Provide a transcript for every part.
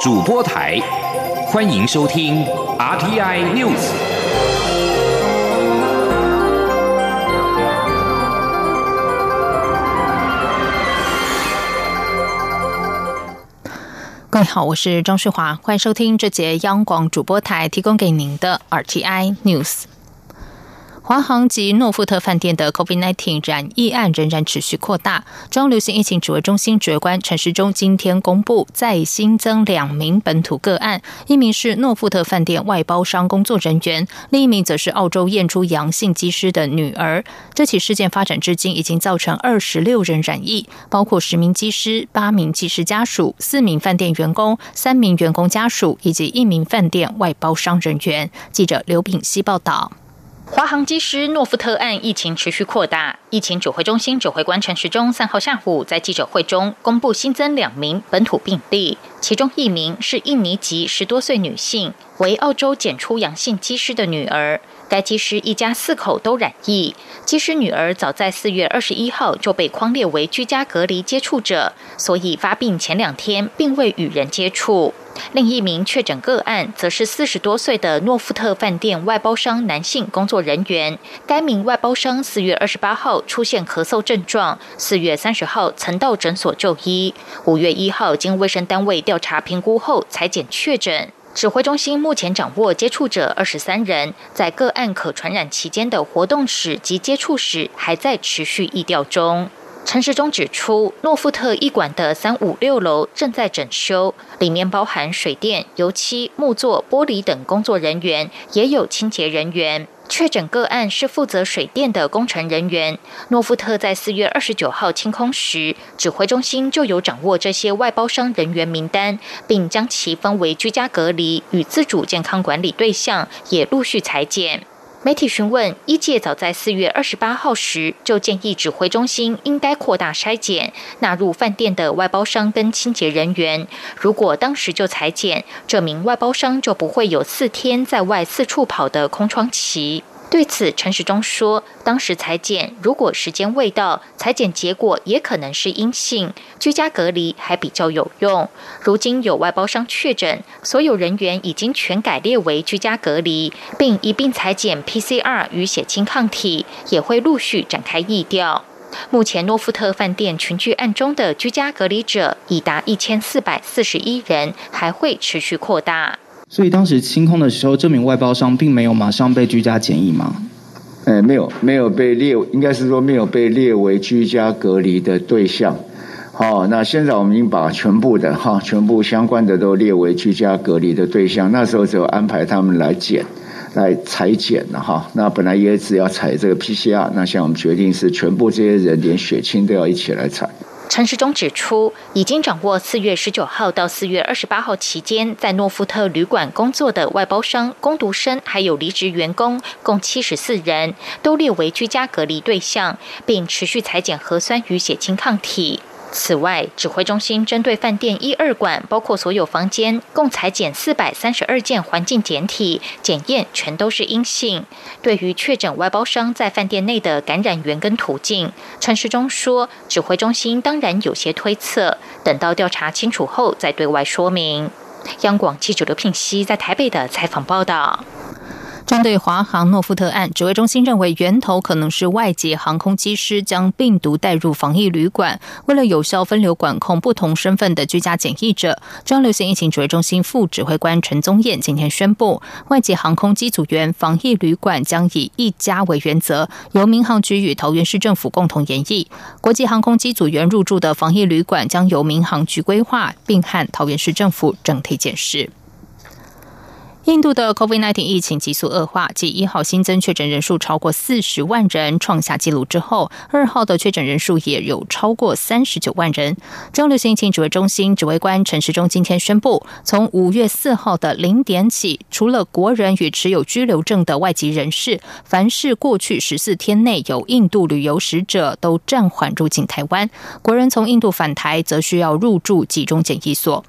主播台，欢迎收听 RTI News。各位好，我是张世华，欢迎收听这节央广主播台提供给您的 RTI News。华航及诺富特饭店的 COVID-19 染疫案仍然持续扩大。中流行疫情指挥中心指挥官陈时中今天公布，再新增两名本土个案，一名是诺富特饭店外包商工作人员，另一名则是澳洲验出阳性机师的女儿。这起事件发展至今，已经造成二十六人染疫，包括十名机师、八名机师家属、四名饭店员工、三名员工家属以及一名饭店外包商人员。记者刘炳熙报道。华航机师诺夫特案疫情持续扩大，疫情指挥中心指挥官陈时中三号下午在记者会中公布新增两名本土病例，其中一名是印尼籍十多岁女性，为澳洲检出阳性机师的女儿。该机师一家四口都染疫，机师女儿早在四月二十一号就被框列为居家隔离接触者，所以发病前两天并未与人接触。另一名确诊个案则是四十多岁的诺富特饭店外包商男性工作人员。该名外包商四月二十八号出现咳嗽症状，四月三十号曾到诊所就医，五月一号经卫生单位调查评估后裁检确诊。指挥中心目前掌握接触者二十三人，在个案可传染期间的活动史及接触史还在持续疫调中。陈时中指出，诺富特一馆的三五六楼正在整修，里面包含水电、油漆、木作、玻璃等工作人员，也有清洁人员。确诊个案是负责水电的工程人员。诺富特在四月二十九号清空时，指挥中心就有掌握这些外包商人员名单，并将其分为居家隔离与自主健康管理对象，也陆续裁减。媒体询问，一届早在四月二十八号时就建议指挥中心应该扩大筛检，纳入饭店的外包商跟清洁人员。如果当时就裁减，这名外包商就不会有四天在外四处跑的空窗期。对此，陈时中说：“当时裁剪，如果时间未到，裁剪结果也可能是阴性，居家隔离还比较有用。如今有外包商确诊，所有人员已经全改列为居家隔离，并一并裁剪 PCR 与血清抗体，也会陆续展开疫调。目前诺富特饭店群聚案中的居家隔离者已达一千四百四十一人，还会持续扩大。”所以当时清空的时候，这名外包商并没有马上被居家检疫吗？哎，没有，没有被列，应该是说没有被列为居家隔离的对象。好，那现在我们已经把全部的哈，全部相关的都列为居家隔离的对象。那时候只有安排他们来检、来裁剪了哈。那本来也只要采这个 PCR，那现在我们决定是全部这些人连血清都要一起来采。陈时中指出，已经掌握四月十九号到四月二十八号期间在诺富特旅馆工作的外包商、工读生，还有离职员工，共七十四人，都列为居家隔离对象，并持续裁剪核酸与血清抗体。此外，指挥中心针对饭店一二馆，包括所有房间，共裁减四百三十二件环境检体，检验全都是阴性。对于确诊外包商在饭店内的感染源跟途径，陈时中说，指挥中心当然有些推测，等到调查清楚后再对外说明。央广记者刘聘熙在台北的采访报道。针对华航诺富特案，指挥中心认为源头可能是外籍航空机师将病毒带入防疫旅馆。为了有效分流管控不同身份的居家检疫者，中央流行疫情指挥中心副指挥官陈宗彦今天宣布，外籍航空机组员防疫旅馆将以一家为原则，由民航局与桃园市政府共同研议；国际航空机组员入住的防疫旅馆将由民航局规划，并和桃园市政府整体检视。印度的 COVID-19 疫情急速恶化，继一号新增确诊人数超过四十万人创下纪录之后，二号的确诊人数也有超过三十九万人。中流行疫情指挥中心指挥官陈时中今天宣布，从五月四号的零点起，除了国人与持有居留证的外籍人士，凡是过去十四天内有印度旅游史者，都暂缓入境台湾。国人从印度返台，则需要入住集中检疫所。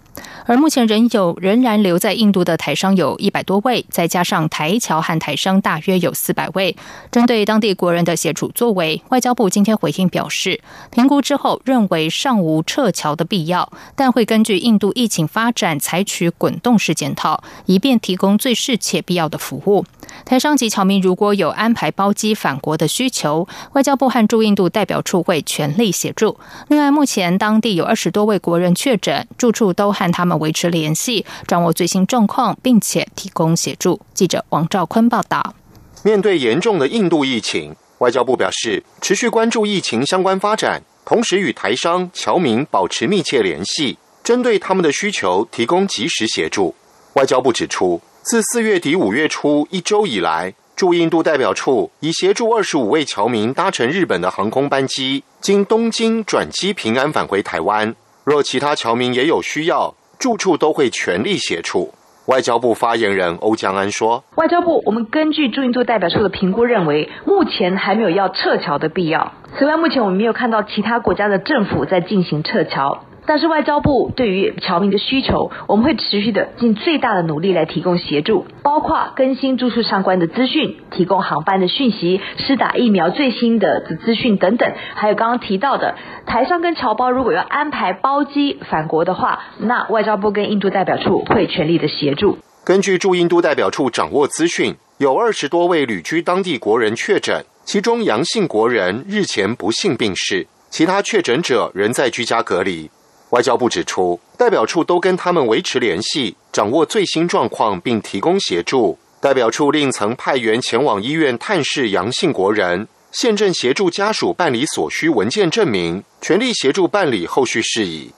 而目前仍有仍然留在印度的台商有一百多位，再加上台侨和台商大约有四百位。针对当地国人的协助作为，外交部今天回应表示，评估之后认为尚无撤侨的必要，但会根据印度疫情发展采取滚动式检讨，以便提供最适切必要的服务。台商及侨民如果有安排包机返国的需求，外交部和驻印度代表处会全力协助。另外，目前当地有二十多位国人确诊，住处都和他们维持联系，掌握最新状况，并且提供协助。记者王兆坤报道。面对严重的印度疫情，外交部表示持续关注疫情相关发展，同时与台商侨民保持密切联系，针对他们的需求提供及时协助。外交部指出。自四月底五月初一周以来，驻印度代表处已协助二十五位侨民搭乘日本的航空班机，经东京转机平安返回台湾。若其他侨民也有需要，住处都会全力协助。外交部发言人欧江安说：“外交部，我们根据驻印度代表处的评估，认为目前还没有要撤侨的必要。此外，目前我们没有看到其他国家的政府在进行撤侨。”但是外交部对于侨民的需求，我们会持续的尽最大的努力来提供协助，包括更新住宿相关的资讯，提供航班的讯息、施打疫苗最新的资讯等等，还有刚刚提到的台商跟侨胞如果要安排包机返国的话，那外交部跟印度代表处会全力的协助。根据驻印度代表处掌握资讯，有二十多位旅居当地国人确诊，其中阳性国人日前不幸病逝，其他确诊者仍在居家隔离。外交部指出，代表处都跟他们维持联系，掌握最新状况，并提供协助。代表处另曾派员前往医院探视阳性国人，现正协助家属办理所需文件证明，全力协助办理后续事宜。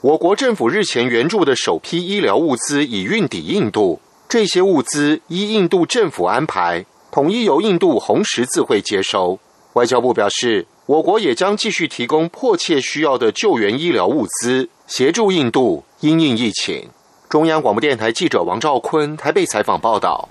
我国政府日前援助的首批医疗物资已运抵印度，这些物资依印度政府安排，统一由印度红十字会接收。外交部表示。我国也将继续提供迫切需要的救援医疗物资，协助印度因应疫情。中央广播电台记者王兆坤台北采访报道。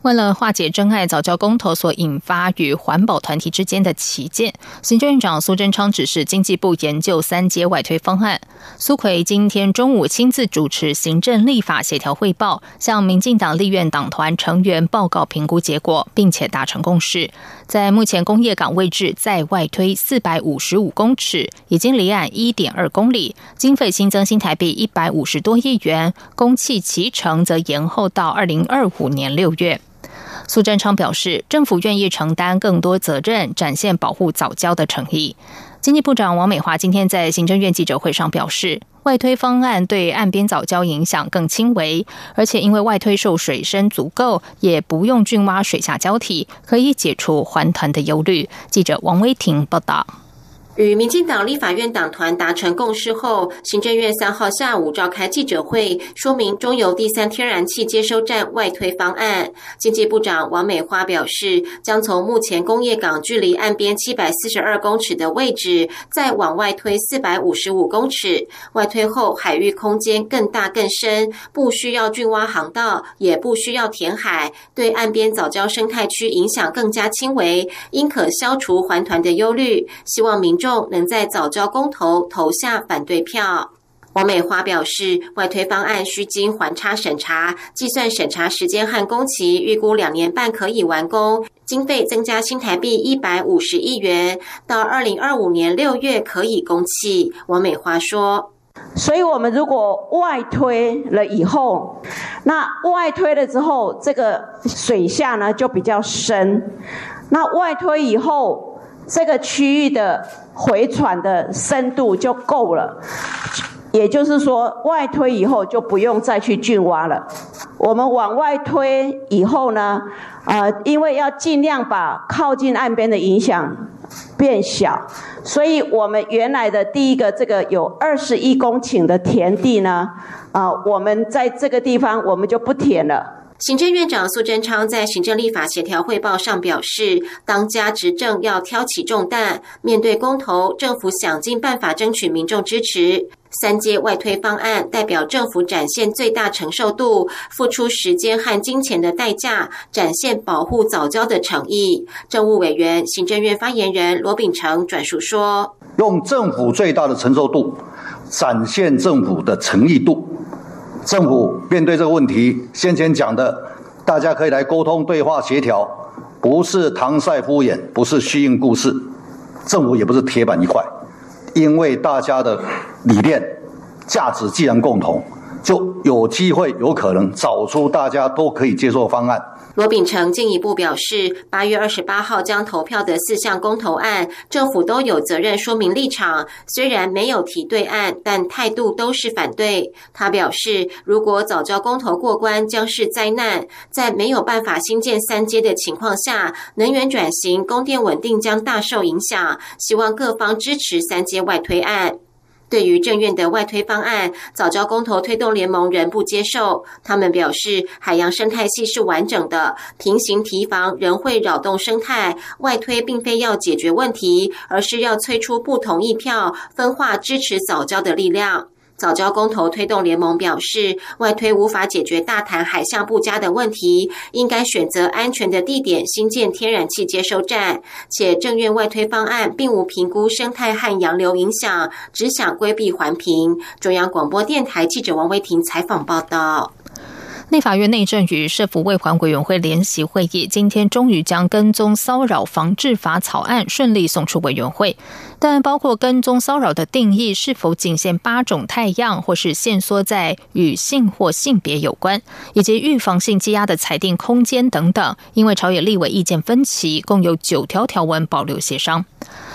为了化解真爱早教公投所引发与环保团体之间的歧见，行政院长苏贞昌指示经济部研究三阶外推方案。苏奎今天中午亲自主持行政立法协调汇报，向民进党立院党团成员报告评估结果，并且达成共识。在目前工业港位置在外推四百五十五公尺，已经离岸一点二公里，经费新增新台币一百五十多亿元，工期启程则延后到二零二五年六月。苏贞昌表示，政府愿意承担更多责任，展现保护早教的诚意。经济部长王美华今天在行政院记者会上表示，外推方案对岸边早礁影响更轻微，而且因为外推受水深足够，也不用浚挖水下礁体，可以解除环团的忧虑。记者王威婷报道。与民进党立法院党团达成共识后，行政院三号下午召开记者会，说明中油第三天然气接收站外推方案。经济部长王美花表示，将从目前工业港距离岸边七百四十二公尺的位置，再往外推四百五十五公尺。外推后，海域空间更大更深，不需要浚挖航道，也不需要填海，对岸边早礁生态区影响更加轻微，应可消除环团的忧虑。希望民众能在早教公投投下反对票。王美花表示，外推方案需经环差审查，计算审查时间和工期，预估两年半可以完工，经费增加新台币一百五十亿元，到二零二五年六月可以供气。王美花说：“所以，我们如果外推了以后，那外推了之后，这个水下呢就比较深，那外推以后。”这个区域的回传的深度就够了，也就是说，外推以后就不用再去浚挖了。我们往外推以后呢，呃，因为要尽量把靠近岸边的影响变小，所以我们原来的第一个这个有二十一公顷的田地呢，啊，我们在这个地方我们就不填了。行政院长苏贞昌在行政立法协调汇报上表示，当家执政要挑起重担，面对公投，政府想尽办法争取民众支持。三阶外推方案代表政府展现最大承受度，付出时间和金钱的代价，展现保护早教的诚意。政务委员、行政院发言人罗秉成转述说：“用政府最大的承受度，展现政府的诚意度。”政府面对这个问题，先前讲的，大家可以来沟通、对话、协调，不是搪塞敷衍，不是虚应故事，政府也不是铁板一块，因为大家的理念、价值既然共同，就有机会、有可能找出大家都可以接受方案。罗秉成进一步表示，八月二十八号将投票的四项公投案，政府都有责任说明立场。虽然没有提对案，但态度都是反对。他表示，如果早教公投过关，将是灾难。在没有办法新建三阶的情况下，能源转型、供电稳定将大受影响。希望各方支持三阶外推案。对于政院的外推方案，早教公投推动联盟仍不接受。他们表示，海洋生态系是完整的，平行提防仍会扰动生态。外推并非要解决问题，而是要催出不同意票，分化支持早教的力量。早教公投推动联盟表示，外推无法解决大潭海象不佳的问题，应该选择安全的地点新建天然气接收站。且正院外推方案并无评估生态和洋流影响，只想规避环评。中央广播电台记者王威婷采访报道。内法院内政与社福卫环委员会联席会议今天终于将跟踪骚扰防治法草案顺利送出委员会，但包括跟踪骚扰的定义是否仅限八种态样，或是限缩在与性或性别有关，以及预防性羁押的裁定空间等等，因为朝野立委意见分歧，共有九条条文保留协商。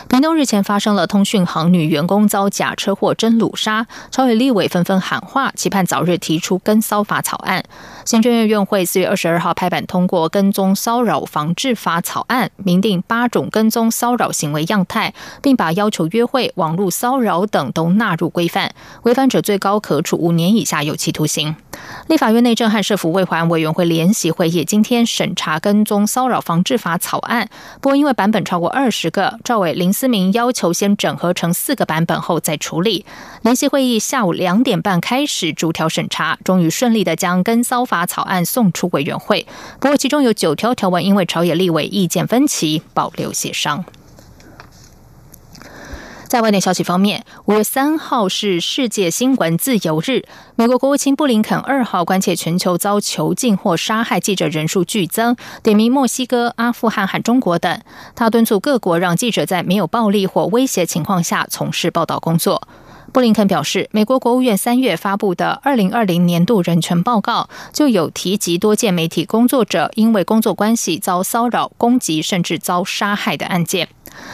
屏东日前发生了通讯行女员工遭假车祸真掳杀，朝野立委纷纷喊话，期盼早日提出跟骚法草案。行政院院会四月二十二号拍板通过跟踪骚扰防治法草案，明定八种跟踪骚扰行为样态，并把要求约会、网络骚扰等都纳入规范，违反者最高可处五年以下有期徒刑。立法院内政和社福卫环委员会联席会议今天审查跟踪骚扰防治法草案，不过因为版本超过二十个，赵伟、林思明要求先整合成四个版本后再处理。联席会议下午两点半开始逐条审查，终于顺利的将跟骚法草案送出委员会。不过其中有九条条文因为朝野立委意见分歧，保留协商。在外电消息方面，五月三号是世界新闻自由日。美国国务卿布林肯二号关切全球遭囚禁或杀害记者人数剧增，点名墨西哥、阿富汗和中国等。他敦促各国让记者在没有暴力或威胁情况下从事报道工作。布林肯表示，美国国务院三月发布的二零二零年度人权报告就有提及多件媒体工作者因为工作关系遭骚扰、攻击甚至遭杀害的案件。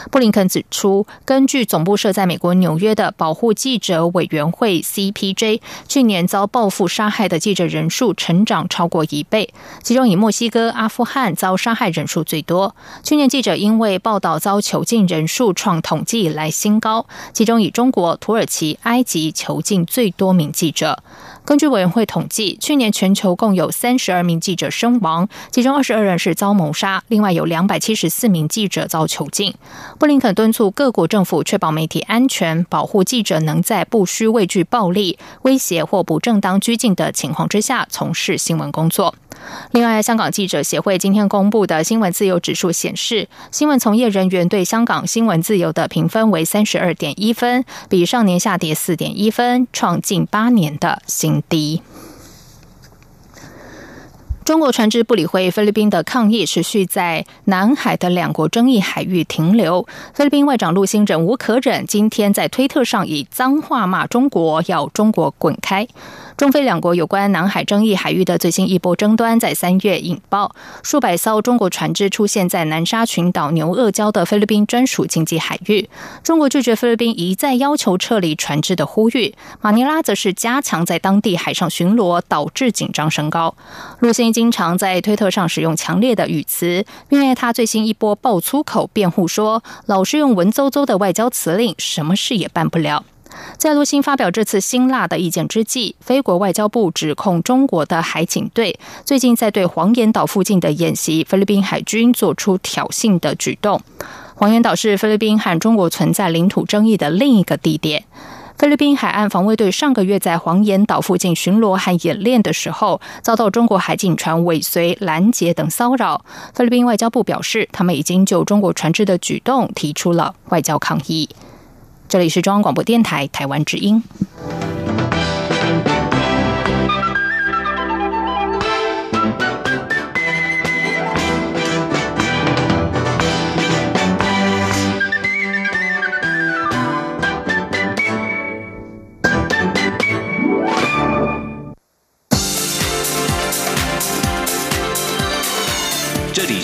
布林肯指出，根据总部设在美国纽约的保护记者委员会 （CPJ），去年遭报复杀害的记者人数成长超过一倍，其中以墨西哥、阿富汗遭杀害人数最多。去年记者因为报道遭囚禁人数创统计以来新高，其中以中国、土耳其、埃及囚禁最多名记者。根据委员会统计，去年全球共有三十二名记者身亡，其中二十二人是遭谋杀，另外有两百七十四名记者遭囚禁。布林肯敦促各国政府确保媒体安全，保护记者能在不需畏惧暴力、威胁或不正当拘禁的情况之下从事新闻工作。另外，香港记者协会今天公布的新闻自由指数显示，新闻从业人员对香港新闻自由的评分为三十二点一分，比上年下跌四点一分，创近八年的新低。中国船只不理会菲律宾的抗议，持续在南海的两国争议海域停留。菲律宾外长陆星忍无可忍，今天在推特上以脏话骂中国，要中国滚开。中菲两国有关南海争议海域的最新一波争端，在三月引爆，数百艘中国船只出现在南沙群岛牛轭礁的菲律宾专属经济海域。中国拒绝菲律宾一再要求撤离船只的呼吁，马尼拉则是加强在当地海上巡逻，导致紧张升高。陆星经常在推特上使用强烈的语词，并为他最新一波爆粗口辩护说，老是用文绉绉的外交辞令，什么事也办不了。在陆星发表这次辛辣的意见之际，菲国外交部指控中国的海警队最近在对黄岩岛附近的演习，菲律宾海军做出挑衅的举动。黄岩岛是菲律宾和中国存在领土争议的另一个地点。菲律宾海岸防卫队上个月在黄岩岛附近巡逻和演练的时候，遭到中国海警船尾随、拦截等骚扰。菲律宾外交部表示，他们已经就中国船只的举动提出了外交抗议。这里是中央广播电台台湾之音。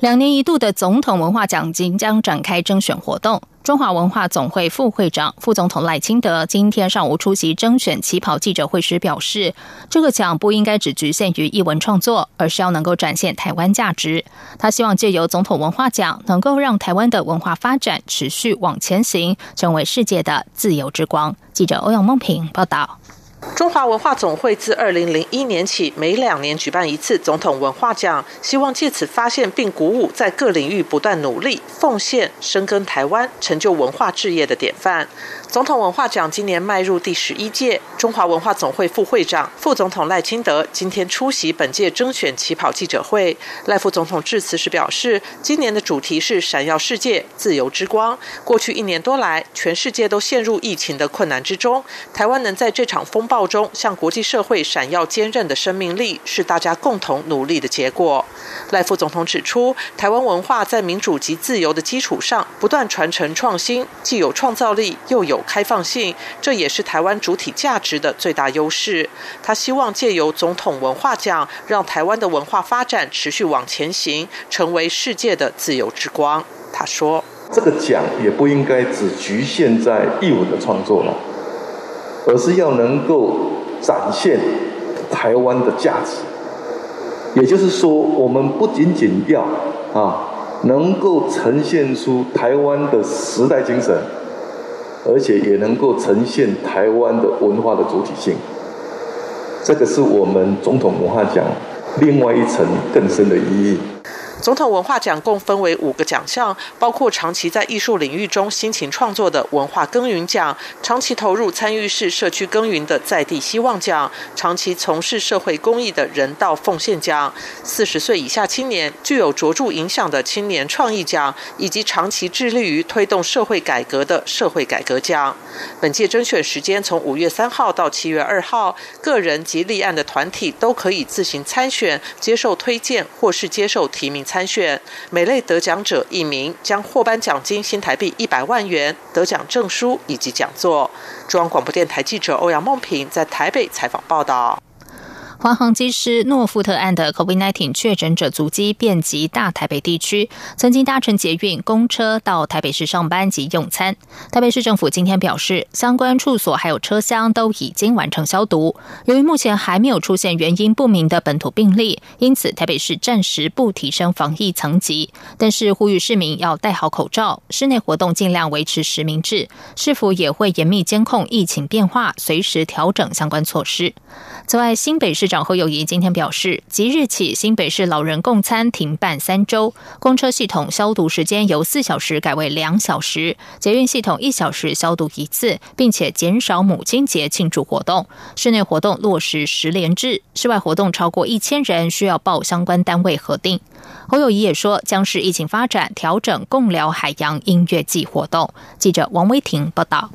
两年一度的总统文化奖金将展开征选活动。中华文化总会副会长、副总统赖清德今天上午出席征选起跑记者会时表示，这个奖不应该只局限于艺文创作，而是要能够展现台湾价值。他希望借由总统文化奖，能够让台湾的文化发展持续往前行，成为世界的自由之光。记者欧阳梦平报道。中华文化总会自二零零一年起，每两年举办一次总统文化奖，希望借此发现并鼓舞在各领域不断努力、奉献、深耕台湾、成就文化事业的典范。总统文化奖今年迈入第十一届，中华文化总会副会长、副总统赖清德今天出席本届征选起跑记者会。赖副总统致辞时表示，今年的主题是“闪耀世界，自由之光”。过去一年多来，全世界都陷入疫情的困难之中，台湾能在这场风暴中向国际社会闪耀坚韧的生命力，是大家共同努力的结果。赖副总统指出，台湾文化在民主及自由的基础上不断传承创新，既有创造力，又有开放性，这也是台湾主体价值的最大优势。他希望借由总统文化奖，让台湾的文化发展持续往前行，成为世界的自由之光。他说：“这个奖也不应该只局限在艺文的创作了，而是要能够展现台湾的价值。也就是说，我们不仅仅要啊，能够呈现出台湾的时代精神。”而且也能够呈现台湾的文化的主体性，这个是我们总统文化奖另外一层更深的意义。总统文化奖共分为五个奖项，包括长期在艺术领域中辛勤创作的文化耕耘奖，长期投入参与式社区耕耘的在地希望奖，长期从事社会公益的人道奉献奖，四十岁以下青年具有卓著影响的青年创意奖，以及长期致力于推动社会改革的社会改革奖。本届甄选时间从五月三号到七月二号，个人及立案的团体都可以自行参选，接受推荐或是接受提名。参选每类得奖者一名，将获颁奖金新台币一百万元、得奖证书以及讲座。中央广播电台记者欧阳梦平在台北采访报道。华航机师诺富特案的 COVID-19 确诊者足迹遍及大台北地区，曾经搭乘捷运、公车到台北市上班及用餐。台北市政府今天表示，相关处所还有车厢都已经完成消毒。由于目前还没有出现原因不明的本土病例，因此台北市暂时不提升防疫层级，但是呼吁市民要戴好口罩，室内活动尽量维持实名制。是否也会严密监控疫情变化，随时调整相关措施。此外，新北市。长侯友谊今天表示，即日起新北市老人共餐停办三周，公车系统消毒时间由四小时改为两小时，捷运系统一小时消毒一次，并且减少母亲节庆祝活动。室内活动落实十连制，室外活动超过一千人需要报相关单位核定。侯友谊也说，将是疫情发展调整共聊海洋音乐季活动。记者王威婷报道。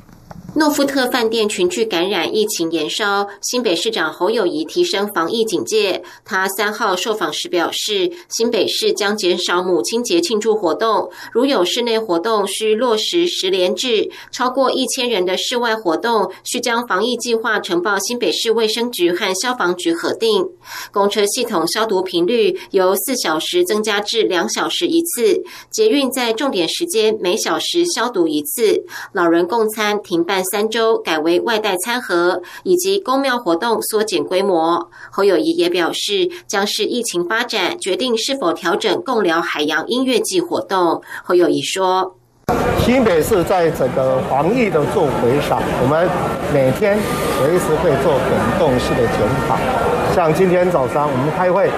诺富特饭店群聚感染疫情延烧，新北市长侯友谊提升防疫警戒。他三号受访时表示，新北市将减少母亲节庆祝活动，如有室内活动需落实十连制，超过一千人的室外活动需将防疫计划呈报新北市卫生局和消防局核定。公车系统消毒频率由四小时增加至两小时一次，捷运在重点时间每小时消毒一次，老人共餐停办。三周改为外带餐盒，以及公庙活动缩减规模。侯友谊也表示，将是疫情发展决定是否调整共聊海洋音乐季活动。侯友谊说：“新北市在整个防疫的作为上，我们每天随时会做滚动式的检讨。像今天早上我们开会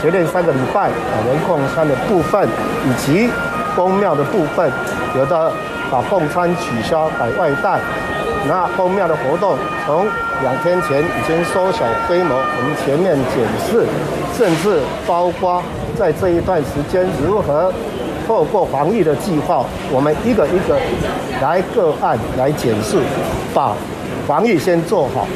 决定三个礼拜人控餐的部分，以及公庙的部分，有的把供餐取消改外带。”那后庙的活动从两天前已经缩小规模，我们全面检视，甚至包括在这一段时间如何透过防疫的计划，我们一个一个来个案来检视，把防疫先做好。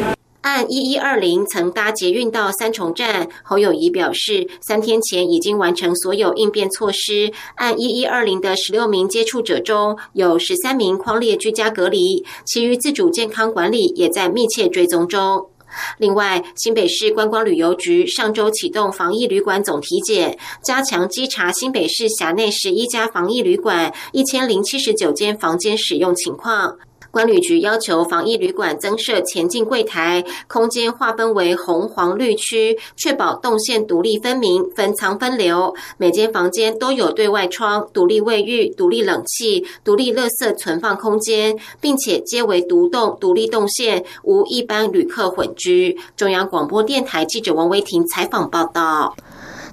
按一一二零曾搭捷运到三重站，侯友谊表示，三天前已经完成所有应变措施。按一一二零的十六名接触者中，有十三名框列居家隔离，其余自主健康管理也在密切追踪中。另外，新北市观光旅游局上周启动防疫旅馆总体检，加强稽查新北市辖内十一家防疫旅馆一千零七十九间房间使用情况。管旅局要求防疫旅馆增设前进柜台，空间划分为红、黄、绿区，确保动线独立分明、分仓分流。每间房间都有对外窗、独立卫浴、独立冷气、独立垃圾存放空间，并且皆为独栋、独立动线，无一般旅客混居。中央广播电台记者王威婷采访报道。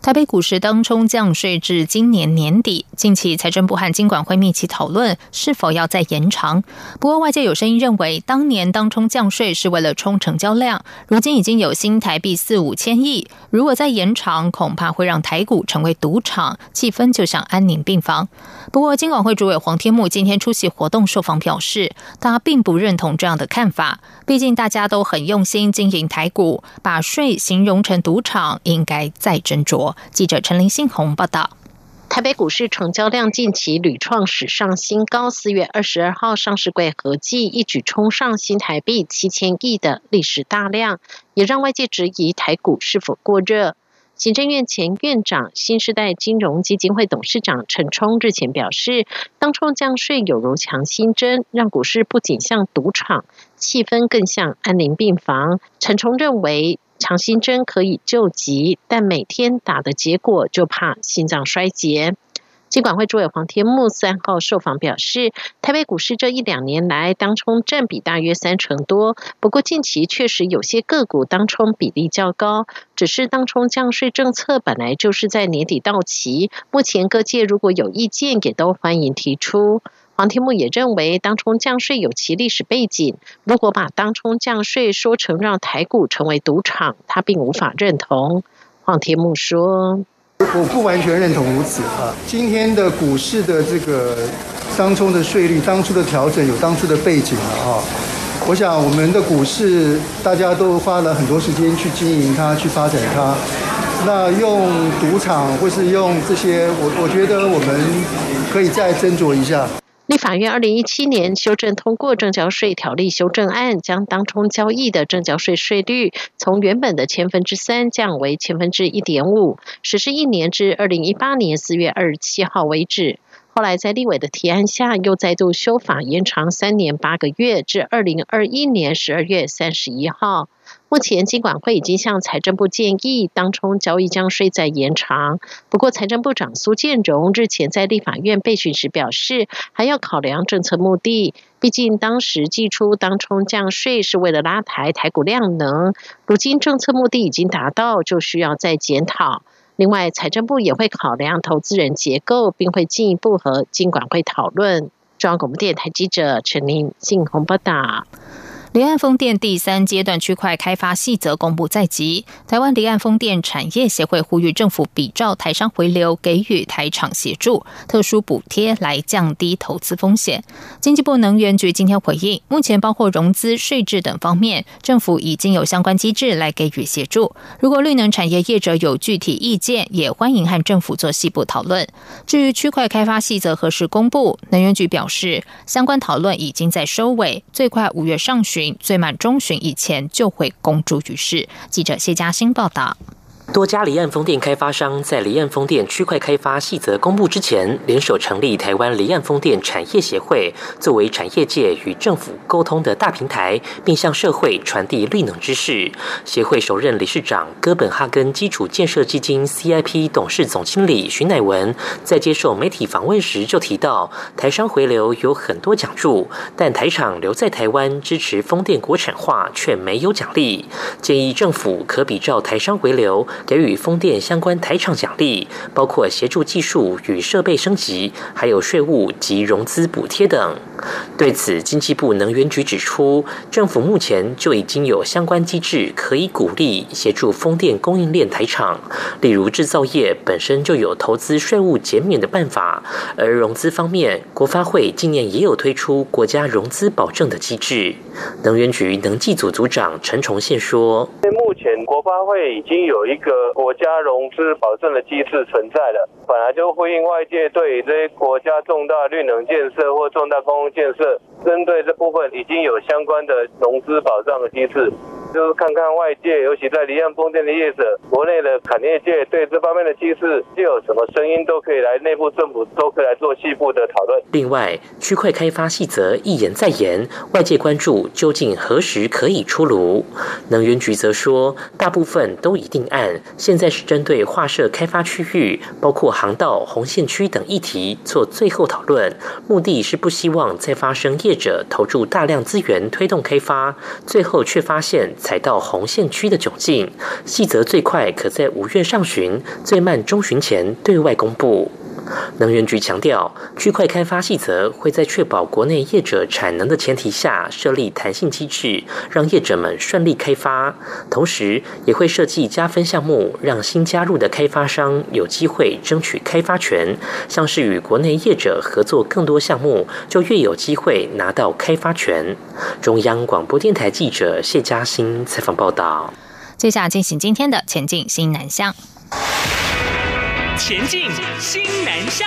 台北股市当冲降税至今年年底，近期财政部和金管会密集讨论是否要再延长。不过外界有声音认为，当年当冲降税是为了冲成交量，如今已经有新台币四五千亿，如果再延长，恐怕会让台股成为赌场，气氛就像安宁病房。不过金管会主委黄天木今天出席活动受访表示，他并不认同这样的看法，毕竟大家都很用心经营台股，把税形容成赌场，应该再斟酌。记者陈林信宏报道：台北股市成交量近期屡创史上新高，四月二十二号上市柜合计一举冲上新台币七千亿的历史大量，也让外界质疑台股是否过热。行政院前院长、新时代金融基金会董事长陈冲日前表示，当冲降税有如强心针，让股市不仅像赌场，气氛更像安宁病房。陈冲认为。强心针可以救急，但每天打的结果就怕心脏衰竭。金管会主委黄天木三号受访表示，台北股市这一两年来当冲占比大约三成多，不过近期确实有些个股当冲比例较高，只是当冲降税政策本来就是在年底到期，目前各界如果有意见，也都欢迎提出。黄天木也认为，当冲降税有其历史背景。如果把当冲降税说成让台股成为赌场，他并无法认同。黄天木说：“我不完全认同如此啊。今天的股市的这个当冲的税率，当初的调整有当初的背景了啊。我想我们的股市大家都花了很多时间去经营它，去发展它。那用赌场或是用这些，我我觉得我们可以再斟酌一下。”立法院二零一七年修正通过证交税条例修正案，将当冲交易的证交税税率从原本的千分之三降为千分之一点五，实施一年至二零一八年四月二十七号为止。后来在立委的提案下，又再度修法延长三年八个月，至二零二一年十二月三十一号。目前，金管会已经向财政部建议，当冲交易将税再延长。不过，财政部长苏建荣日前在立法院备询时表示，还要考量政策目的。毕竟，当时寄出当冲降税是为了拉抬台股量能，如今政策目的已经达到，就需要再检讨。另外，财政部也会考量投资人结构，并会进一步和金管会讨论。中央广播电台记者陈琳、信鸿报道。离岸风电第三阶段区块开发细则公布在即，台湾离岸风电产业协会呼吁政府比照台商回流，给予台厂协助、特殊补贴来降低投资风险。经济部能源局今天回应，目前包括融资、税制等方面，政府已经有相关机制来给予协助。如果绿能产业业者有具体意见，也欢迎和政府做细部讨论。至于区块开发细则何时公布，能源局表示，相关讨论已经在收尾，最快五月上旬。最慢中旬以前就会公诸于世。记者谢嘉欣报道。多家离岸风电开发商在离岸风电区块开发细则公布之前，联手成立台湾离岸风电产业协会，作为产业界与政府沟通的大平台，并向社会传递绿能知识。协会首任理事长哥本哈根基础建设基金 CIP 董事总经理徐乃文在接受媒体访问时就提到，台商回流有很多奖助，但台厂留在台湾支持风电国产化却没有奖励，建议政府可比照台商回流。给予风电相关台厂奖励，包括协助技术与设备升级，还有税务及融资补贴等。对此，经济部能源局指出，政府目前就已经有相关机制可以鼓励协助风电供应链台厂，例如制造业本身就有投资税务减免的办法，而融资方面，国发会今年也有推出国家融资保证的机制。能源局能技组组长陈崇宪说：“目前国发会已经有一个国家融资保证的机制存在了，本来就呼应外界对这些国家重大绿能建设或重大公建设，针对这部分已经有相关的融资保障的机制。”就是看看外界，尤其在离岸风电的业者，国内的产业界对这方面的机制，就有什么声音都可以来内部政府都可以来做细部的讨论。另外，区块开发细则一言再言，外界关注究竟何时可以出炉？能源局则说，大部分都已定案，现在是针对划设开发区域，包括航道、红线区等议题做最后讨论，目的是不希望再发生业者投注大量资源推动开发，最后却发现。踩到红线区的窘境，细则最快可在五月上旬，最慢中旬前对外公布。能源局强调，区块开发细则会在确保国内业者产能的前提下设立弹性机制，让业者们顺利开发。同时，也会设计加分项目，让新加入的开发商有机会争取开发权。像是与国内业者合作更多项目，就越有机会拿到开发权。中央广播电台记者谢嘉欣采访报道。接下来进行今天的前进新南向。前进，新南向。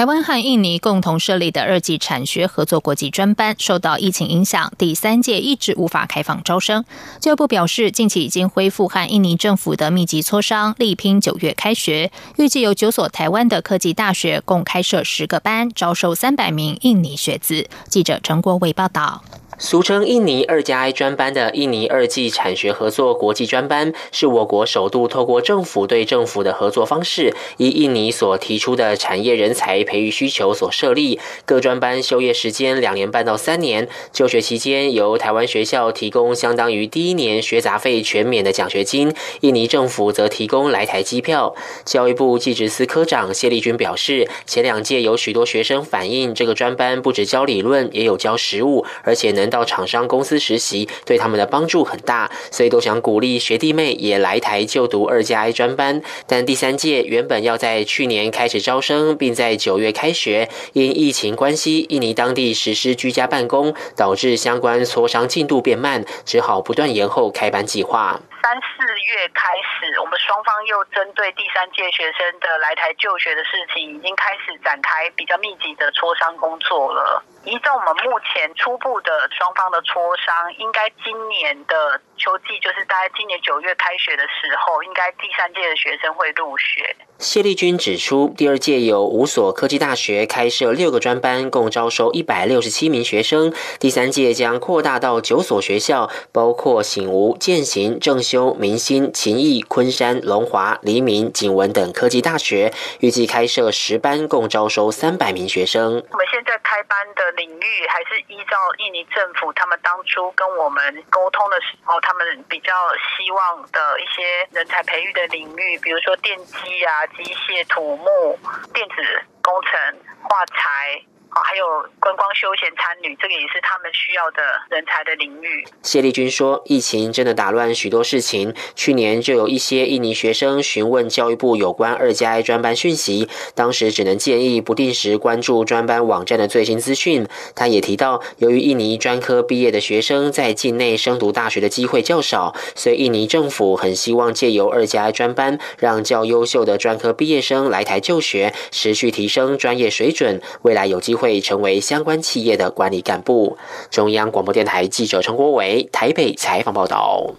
台湾和印尼共同设立的二级产学合作国际专班，受到疫情影响，第三届一直无法开放招生。教育部表示，近期已经恢复和印尼政府的密集磋商，力拼九月开学。预计有九所台湾的科技大学共开设十个班，招收三百名印尼学子。记者陈国伟报道。俗称印尼二加 I 专班的印尼二技产学合作国际专班，是我国首度透过政府对政府的合作方式，以印尼所提出的产业人才培育需求所设立。各专班修业时间两年半到三年，就学期间由台湾学校提供相当于第一年学杂费全免的奖学金，印尼政府则提供来台机票。教育部技职司科长谢立军表示，前两届有许多学生反映，这个专班不止教理论，也有教实务，而且能。到厂商公司实习，对他们的帮助很大，所以都想鼓励学弟妹也来台就读二加 I 专班。但第三届原本要在去年开始招生，并在九月开学，因疫情关系，印尼当地实施居家办公，导致相关磋商进度变慢，只好不断延后开班计划。三四月开始，我们双方又针对第三届学生的来台就学的事情，已经开始展开比较密集的磋商工作了。依照我们目前初步的双方的磋商，应该今年的秋季，就是大概今年九月开学的时候，应该第三届的学生会入学。谢丽君指出，第二届有五所科技大学开设六个专班，共招收一百六十七名学生。第三届将扩大到九所学校，包括醒吾、建行、正修、明星、勤益、昆山、龙华、黎明、景文等科技大学，预计开设十班，共招收三百名学生。我们现在一般的领域还是依照印尼政府他们当初跟我们沟通的时候，他们比较希望的一些人才培育的领域，比如说电机啊。机械、土木、电子工程、化材。啊，还有观光休闲参旅，这个也是他们需要的人才的领域。谢丽君说：“疫情真的打乱许多事情。去年就有一些印尼学生询问教育部有关二加一专班讯息，当时只能建议不定时关注专班网站的最新资讯。”他也提到，由于印尼专科毕业的学生在境内升读大学的机会较少，所以印尼政府很希望借由二加一专班，让较优秀的专科毕业生来台就学，持续提升专业水准，未来有机会。会成为相关企业的管理干部。中央广播电台记者陈国伟台北采访报道。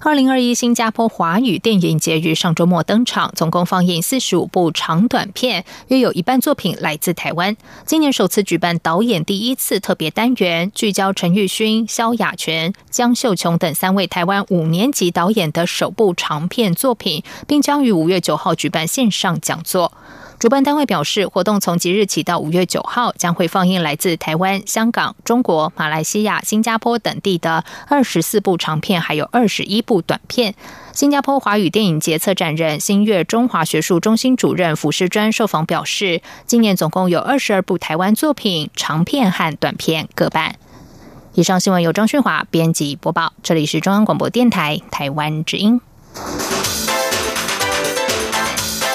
二零二一新加坡华语电影节于上周末登场，总共放映四十五部长短片，约有一半作品来自台湾。今年首次举办导演第一次特别单元，聚焦陈玉勋、萧亚全、江秀琼等三位台湾五年级导演的首部长片作品，并将于五月九号举办线上讲座。主办单位表示，活动从即日起到五月九号，将会放映来自台湾、香港、中国、马来西亚、新加坡等地的二十四部长片，还有二十一部短片。新加坡华语电影节策展人新月中华学术中心主任傅世专受访表示，今年总共有二十二部台湾作品长片和短片各半。以上新闻由张旭华编辑播报，这里是中央广播电台台湾之音。